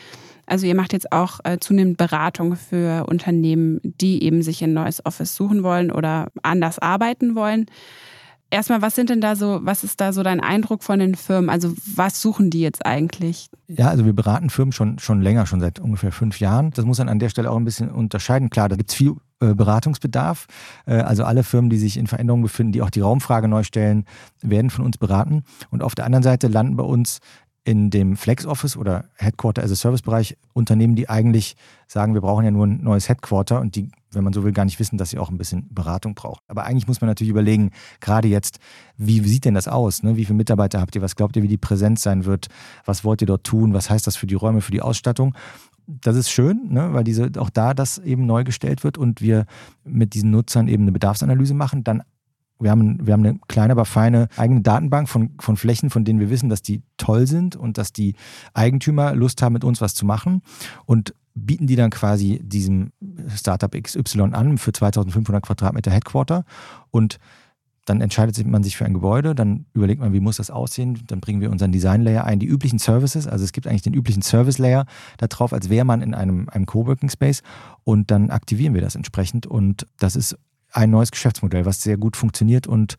C: Also ihr macht jetzt auch äh, zunehmend Beratung für Unternehmen, die eben sich ein neues Office suchen wollen oder anders arbeiten wollen. Erstmal, was sind denn da so, was ist da so dein Eindruck von den Firmen? Also was suchen die jetzt eigentlich?
A: Ja, also wir beraten Firmen schon, schon länger, schon seit ungefähr fünf Jahren. Das muss man an der Stelle auch ein bisschen unterscheiden. Klar, da gibt es viel Beratungsbedarf. Äh, also alle Firmen, die sich in Veränderungen befinden, die auch die Raumfrage neu stellen, werden von uns beraten. Und auf der anderen Seite landen bei uns in dem Flex Office oder Headquarter as a Service Bereich Unternehmen, die eigentlich sagen, wir brauchen ja nur ein neues Headquarter und die, wenn man so will, gar nicht wissen, dass sie auch ein bisschen Beratung brauchen. Aber eigentlich muss man natürlich überlegen, gerade jetzt, wie sieht denn das aus? Ne? Wie viele Mitarbeiter habt ihr? Was glaubt ihr, wie die Präsenz sein wird? Was wollt ihr dort tun? Was heißt das für die Räume, für die Ausstattung? Das ist schön, ne, weil diese, auch da das eben neu gestellt wird und wir mit diesen Nutzern eben eine Bedarfsanalyse machen, dann wir haben, wir haben eine kleine, aber feine eigene Datenbank von, von Flächen, von denen wir wissen, dass die toll sind und dass die Eigentümer Lust haben, mit uns was zu machen und bieten die dann quasi diesem Startup XY an für 2500 Quadratmeter Headquarter und dann entscheidet man sich für ein Gebäude, dann überlegt man, wie muss das aussehen, dann bringen wir unseren Design Layer ein, die üblichen Services, also es gibt eigentlich den üblichen Service Layer da drauf, als wäre man in einem, einem Coworking Space und dann aktivieren wir das entsprechend. Und das ist ein neues Geschäftsmodell, was sehr gut funktioniert und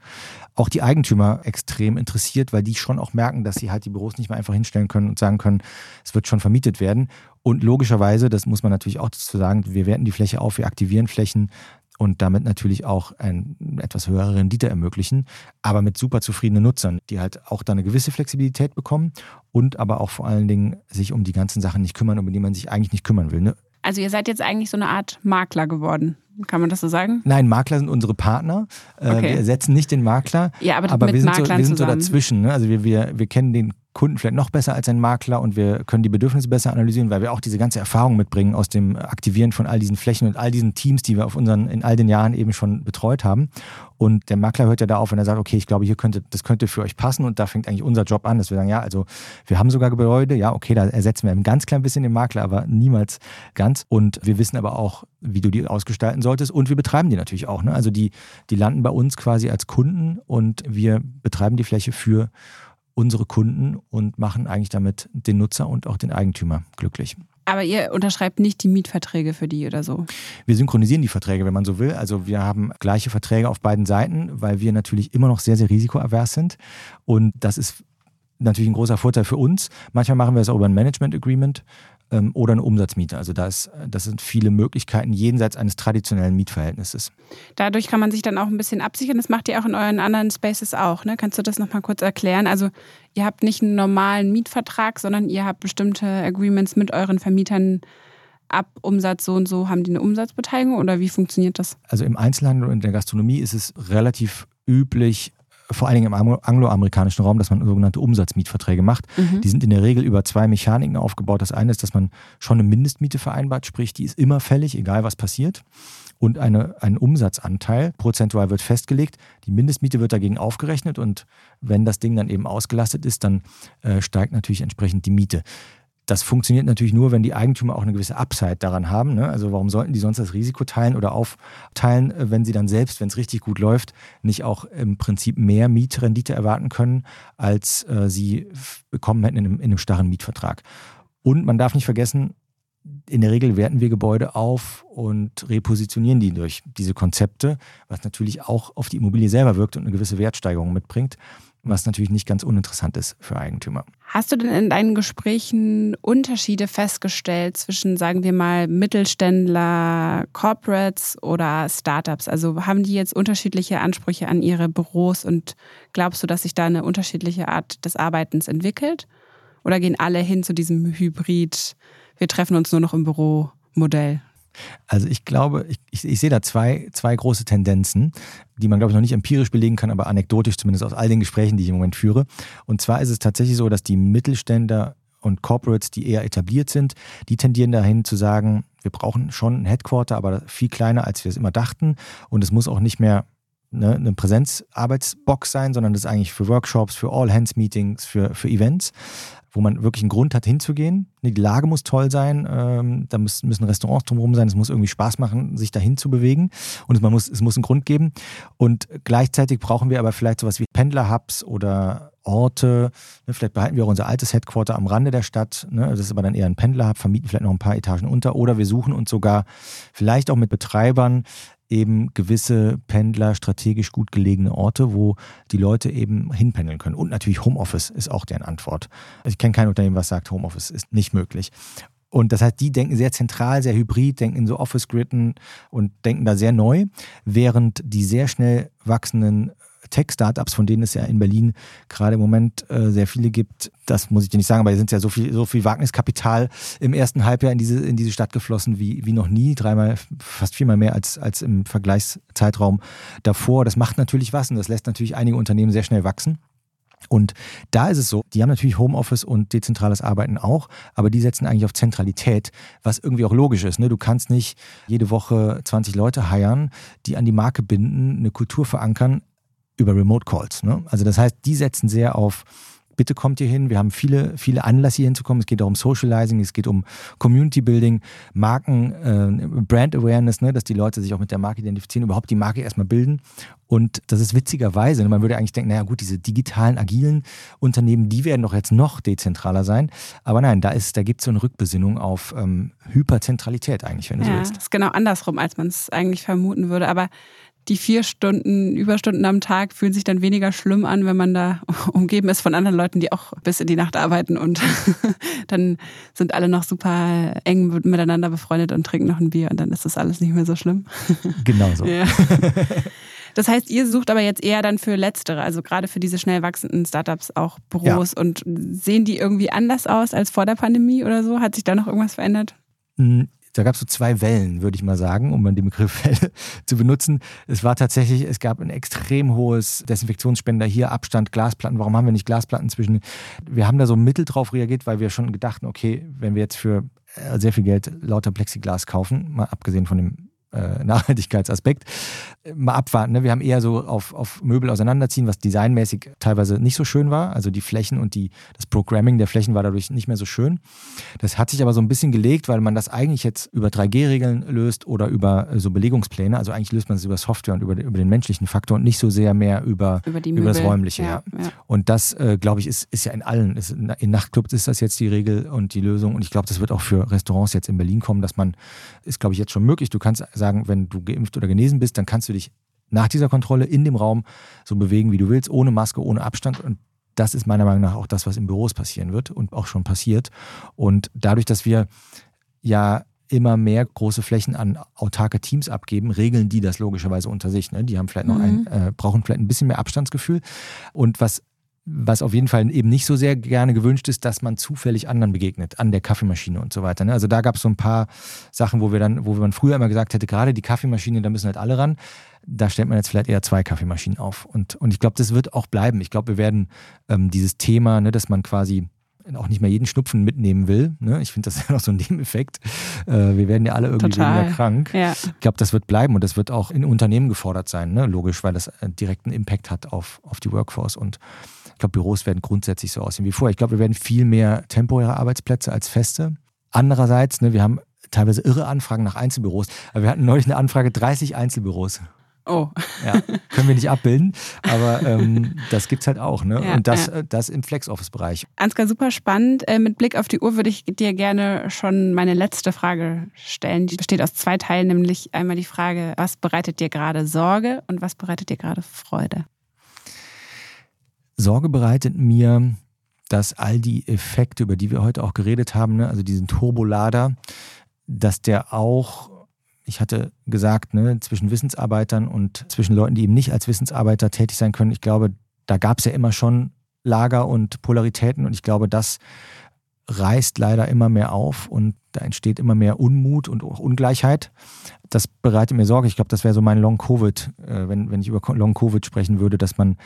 A: auch die Eigentümer extrem interessiert, weil die schon auch merken, dass sie halt die Büros nicht mehr einfach hinstellen können und sagen können, es wird schon vermietet werden. Und logischerweise, das muss man natürlich auch dazu sagen, wir werten die Fläche auf, wir aktivieren Flächen und damit natürlich auch eine etwas höhere Rendite ermöglichen, aber mit super zufriedenen Nutzern, die halt auch da eine gewisse Flexibilität bekommen und aber auch vor allen Dingen sich um die ganzen Sachen nicht kümmern, um die man sich eigentlich nicht kümmern will. Ne?
C: Also ihr seid jetzt eigentlich so eine Art Makler geworden. Kann man das so sagen?
A: Nein, Makler sind unsere Partner. Äh, okay. Wir ersetzen nicht den Makler.
C: Ja, aber,
A: aber wir sind, so, wir sind
C: so
A: dazwischen. Ne? Also wir, wir, wir kennen den Kunden vielleicht noch besser als ein Makler und wir können die Bedürfnisse besser analysieren, weil wir auch diese ganze Erfahrung mitbringen aus dem Aktivieren von all diesen Flächen und all diesen Teams, die wir auf unseren, in all den Jahren eben schon betreut haben. Und der Makler hört ja da auf, wenn er sagt, okay, ich glaube, hier könnte, das könnte für euch passen und da fängt eigentlich unser Job an, dass wir sagen, ja, also wir haben sogar Gebäude, ja, okay, da ersetzen wir ein ganz klein bisschen den Makler, aber niemals ganz. Und wir wissen aber auch, wie du die ausgestalten solltest und wir betreiben die natürlich auch. Ne? Also die, die landen bei uns quasi als Kunden und wir betreiben die Fläche für unsere Kunden und machen eigentlich damit den Nutzer und auch den Eigentümer glücklich.
C: Aber ihr unterschreibt nicht die Mietverträge für die oder so?
A: Wir synchronisieren die Verträge, wenn man so will. Also wir haben gleiche Verträge auf beiden Seiten, weil wir natürlich immer noch sehr, sehr risikoavers sind. Und das ist natürlich ein großer Vorteil für uns. Manchmal machen wir es auch über ein Management Agreement oder eine Umsatzmiete. Also da ist, das sind viele Möglichkeiten jenseits eines traditionellen Mietverhältnisses.
C: Dadurch kann man sich dann auch ein bisschen absichern. Das macht ihr auch in euren anderen Spaces auch. Ne? Kannst du das nochmal kurz erklären? Also ihr habt nicht einen normalen Mietvertrag, sondern ihr habt bestimmte Agreements mit euren Vermietern ab Umsatz so und so haben die eine Umsatzbeteiligung oder wie funktioniert das?
A: Also im Einzelhandel und in der Gastronomie ist es relativ üblich, vor allen Dingen im angloamerikanischen Raum, dass man sogenannte Umsatzmietverträge macht. Mhm. Die sind in der Regel über zwei Mechaniken aufgebaut. Das eine ist, dass man schon eine Mindestmiete vereinbart, sprich, die ist immer fällig, egal was passiert. Und eine, ein Umsatzanteil prozentual wird festgelegt. Die Mindestmiete wird dagegen aufgerechnet und wenn das Ding dann eben ausgelastet ist, dann äh, steigt natürlich entsprechend die Miete. Das funktioniert natürlich nur, wenn die Eigentümer auch eine gewisse Upside daran haben. Ne? Also warum sollten die sonst das Risiko teilen oder aufteilen, äh, wenn sie dann selbst, wenn es richtig gut läuft, nicht auch im Prinzip mehr Mietrendite erwarten können, als äh, sie bekommen hätten in einem, in einem starren Mietvertrag. Und man darf nicht vergessen, in der Regel werten wir Gebäude auf und repositionieren die durch diese Konzepte, was natürlich auch auf die Immobilie selber wirkt und eine gewisse Wertsteigerung mitbringt was natürlich nicht ganz uninteressant ist für Eigentümer.
C: Hast du denn in deinen Gesprächen Unterschiede festgestellt zwischen, sagen wir mal, Mittelständler, Corporates oder Startups? Also haben die jetzt unterschiedliche Ansprüche an ihre Büros und glaubst du, dass sich da eine unterschiedliche Art des Arbeitens entwickelt? Oder gehen alle hin zu diesem Hybrid, wir treffen uns nur noch im Büro Modell?
A: Also ich glaube, ich, ich, ich, sehe da zwei, zwei große Tendenzen, die man, glaube ich, noch nicht empirisch belegen kann, aber anekdotisch zumindest aus all den Gesprächen, die ich im Moment führe. Und zwar ist es tatsächlich so, dass die Mittelständler und Corporates, die eher etabliert sind, die tendieren dahin zu sagen, wir brauchen schon ein Headquarter, aber viel kleiner, als wir es immer dachten. Und es muss auch nicht mehr ne, eine Präsenzarbeitsbox sein, sondern das ist eigentlich für Workshops, für All-Hands-Meetings, für, für Events wo man wirklich einen Grund hat hinzugehen. Die Lage muss toll sein, ähm, da müssen, müssen Restaurants drumherum sein, es muss irgendwie Spaß machen, sich dahin zu bewegen und es, man muss, es muss einen Grund geben. Und gleichzeitig brauchen wir aber vielleicht sowas wie Pendler-Hubs oder Orte. Ne, vielleicht behalten wir auch unser altes Headquarter am Rande der Stadt. Ne, das ist aber dann eher ein Pendler-Hub, vermieten vielleicht noch ein paar Etagen unter. Oder wir suchen uns sogar vielleicht auch mit Betreibern eben gewisse Pendler strategisch gut gelegene Orte, wo die Leute eben hinpendeln können. Und natürlich Homeoffice ist auch deren Antwort. Also ich kenne kein Unternehmen, was sagt, Homeoffice ist nicht möglich. Und das heißt, die denken sehr zentral, sehr hybrid, denken in so Office-Gritten und denken da sehr neu, während die sehr schnell wachsenden Tech-Startups, von denen es ja in Berlin gerade im Moment äh, sehr viele gibt. Das muss ich dir nicht sagen, aber da sind ja so viel, so viel Wagniskapital im ersten Halbjahr in diese, in diese Stadt geflossen wie, wie noch nie. Dreimal, fast viermal mehr als, als im Vergleichszeitraum davor. Das macht natürlich was und das lässt natürlich einige Unternehmen sehr schnell wachsen. Und da ist es so, die haben natürlich Homeoffice und dezentrales Arbeiten auch, aber die setzen eigentlich auf Zentralität, was irgendwie auch logisch ist. Ne? Du kannst nicht jede Woche 20 Leute heiern, die an die Marke binden, eine Kultur verankern, über Remote Calls. Ne? Also das heißt, die setzen sehr auf bitte kommt hier hin. Wir haben viele, viele Anlässe hier hinzukommen. Es geht auch um Socializing, es geht um Community Building, Marken, äh, Brand Awareness, ne, dass die Leute sich auch mit der Marke identifizieren, überhaupt die Marke erstmal bilden. Und das ist witzigerweise, ne, man würde eigentlich denken, naja gut, diese digitalen, agilen Unternehmen, die werden doch jetzt noch dezentraler sein. Aber nein, da, da gibt es so eine Rückbesinnung auf ähm, Hyperzentralität eigentlich, wenn du
C: ja,
A: so willst.
C: Das ist genau andersrum, als man es eigentlich vermuten würde. Aber die vier Stunden, Überstunden am Tag fühlen sich dann weniger schlimm an, wenn man da umgeben ist von anderen Leuten, die auch bis in die Nacht arbeiten und dann sind alle noch super eng miteinander befreundet und trinken noch ein Bier und dann ist das alles nicht mehr so schlimm.
A: Genau so. Ja.
C: Das heißt, ihr sucht aber jetzt eher dann für Letztere, also gerade für diese schnell wachsenden Startups auch Büros ja. und sehen die irgendwie anders aus als vor der Pandemie oder so? Hat sich da noch irgendwas verändert?
A: Da gab es so zwei Wellen, würde ich mal sagen, um den Begriff Welle zu benutzen. Es war tatsächlich, es gab ein extrem hohes Desinfektionsspender hier, Abstand, Glasplatten. Warum haben wir nicht Glasplatten zwischen? Wir haben da so mittel drauf reagiert, weil wir schon gedachten, okay, wenn wir jetzt für äh, sehr viel Geld lauter Plexiglas kaufen, mal abgesehen von dem äh, Nachhaltigkeitsaspekt. Mal abwarten. Ne? Wir haben eher so auf, auf Möbel auseinanderziehen, was designmäßig teilweise nicht so schön war. Also die Flächen und die, das Programming der Flächen war dadurch nicht mehr so schön. Das hat sich aber so ein bisschen gelegt, weil man das eigentlich jetzt über 3G-Regeln löst oder über äh, so Belegungspläne. Also eigentlich löst man es über Software und über, über den menschlichen Faktor und nicht so sehr mehr über, über, über das Räumliche. Ja, ja. Und das, äh, glaube ich, ist, ist ja in allen. Ist, in Nachtclubs ist das jetzt die Regel und die Lösung. Und ich glaube, das wird auch für Restaurants jetzt in Berlin kommen, dass man, ist, glaube ich, jetzt schon möglich. Du kannst sagen, wenn du geimpft oder genesen bist, dann kannst du dich nach dieser Kontrolle in dem Raum so bewegen, wie du willst, ohne Maske, ohne Abstand. Und das ist meiner Meinung nach auch das, was in Büros passieren wird und auch schon passiert. Und dadurch, dass wir ja immer mehr große Flächen an autarke Teams abgeben, regeln die das logischerweise unter sich. Ne? Die haben vielleicht noch mhm. ein, äh, brauchen vielleicht ein bisschen mehr Abstandsgefühl. Und was was auf jeden Fall eben nicht so sehr gerne gewünscht ist, dass man zufällig anderen begegnet, an der Kaffeemaschine und so weiter. Ne? Also da gab es so ein paar Sachen, wo wir dann, wo man früher immer gesagt hätte, gerade die Kaffeemaschine, da müssen halt alle ran. Da stellt man jetzt vielleicht eher zwei Kaffeemaschinen auf. Und, und ich glaube, das wird auch bleiben. Ich glaube, wir werden ähm, dieses Thema, ne, dass man quasi auch nicht mehr jeden Schnupfen mitnehmen will. Ne? Ich finde das ja noch so ein Nebeneffekt. Äh, wir werden ja alle irgendwie Total. weniger krank. Ja. Ich glaube, das wird bleiben und das wird auch in Unternehmen gefordert sein, ne? logisch, weil das äh, direkten Impact hat auf, auf die Workforce. Und ich glaube, Büros werden grundsätzlich so aussehen wie vorher. Ich glaube, wir werden viel mehr temporäre Arbeitsplätze als feste. Andererseits, ne, wir haben teilweise irre Anfragen nach Einzelbüros. Aber wir hatten neulich eine Anfrage, 30 Einzelbüros.
C: Oh.
A: Ja, können wir nicht abbilden, aber ähm, das gibt es halt auch. Ne? Ja, und das, ja. das im Flex-Office-Bereich.
C: Ansgar, super spannend. Äh, mit Blick auf die Uhr würde ich dir gerne schon meine letzte Frage stellen. Die besteht aus zwei Teilen, nämlich einmal die Frage, was bereitet dir gerade Sorge und was bereitet dir gerade Freude?
A: Sorge bereitet mir, dass all die Effekte, über die wir heute auch geredet haben, ne, also diesen Turbolader, dass der auch, ich hatte gesagt, ne, zwischen Wissensarbeitern und zwischen Leuten, die eben nicht als Wissensarbeiter tätig sein können, ich glaube, da gab es ja immer schon Lager und Polaritäten und ich glaube, das reißt leider immer mehr auf und da entsteht immer mehr Unmut und auch Ungleichheit. Das bereitet mir Sorge. Ich glaube, das wäre so mein Long-Covid, äh, wenn, wenn ich über Long-Covid sprechen würde, dass man,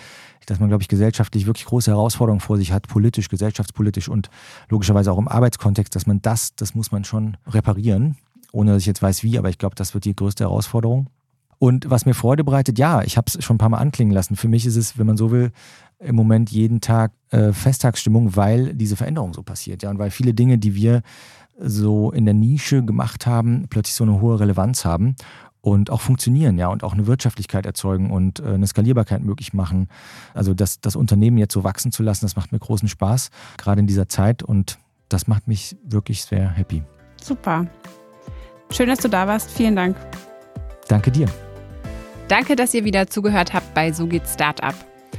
A: dass man, glaube ich, gesellschaftlich wirklich große Herausforderungen vor sich hat, politisch, gesellschaftspolitisch und logischerweise auch im Arbeitskontext, dass man das, das muss man schon reparieren, ohne dass ich jetzt weiß wie, aber ich glaube, das wird die größte Herausforderung. Und was mir Freude bereitet, ja, ich habe es schon ein paar Mal anklingen lassen. Für mich ist es, wenn man so will, im Moment jeden Tag äh, Festtagsstimmung, weil diese Veränderung so passiert. Ja, und weil viele Dinge, die wir so in der Nische gemacht haben, plötzlich so eine hohe Relevanz haben und auch funktionieren, ja, und auch eine Wirtschaftlichkeit erzeugen und äh, eine Skalierbarkeit möglich machen. Also das, das Unternehmen jetzt so wachsen zu lassen, das macht mir großen Spaß, gerade in dieser Zeit und das macht mich wirklich sehr happy.
C: Super. Schön, dass du da warst. Vielen Dank.
A: Danke dir.
C: Danke, dass ihr wieder zugehört habt bei So geht Startup.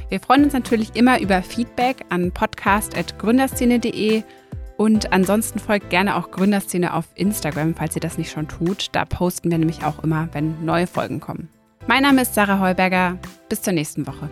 C: Wir freuen uns natürlich immer über Feedback an podcast.gründerszene.de und ansonsten folgt gerne auch Gründerszene auf Instagram, falls ihr das nicht schon tut. Da posten wir nämlich auch immer, wenn neue Folgen kommen. Mein Name ist Sarah Heuberger. Bis zur nächsten Woche.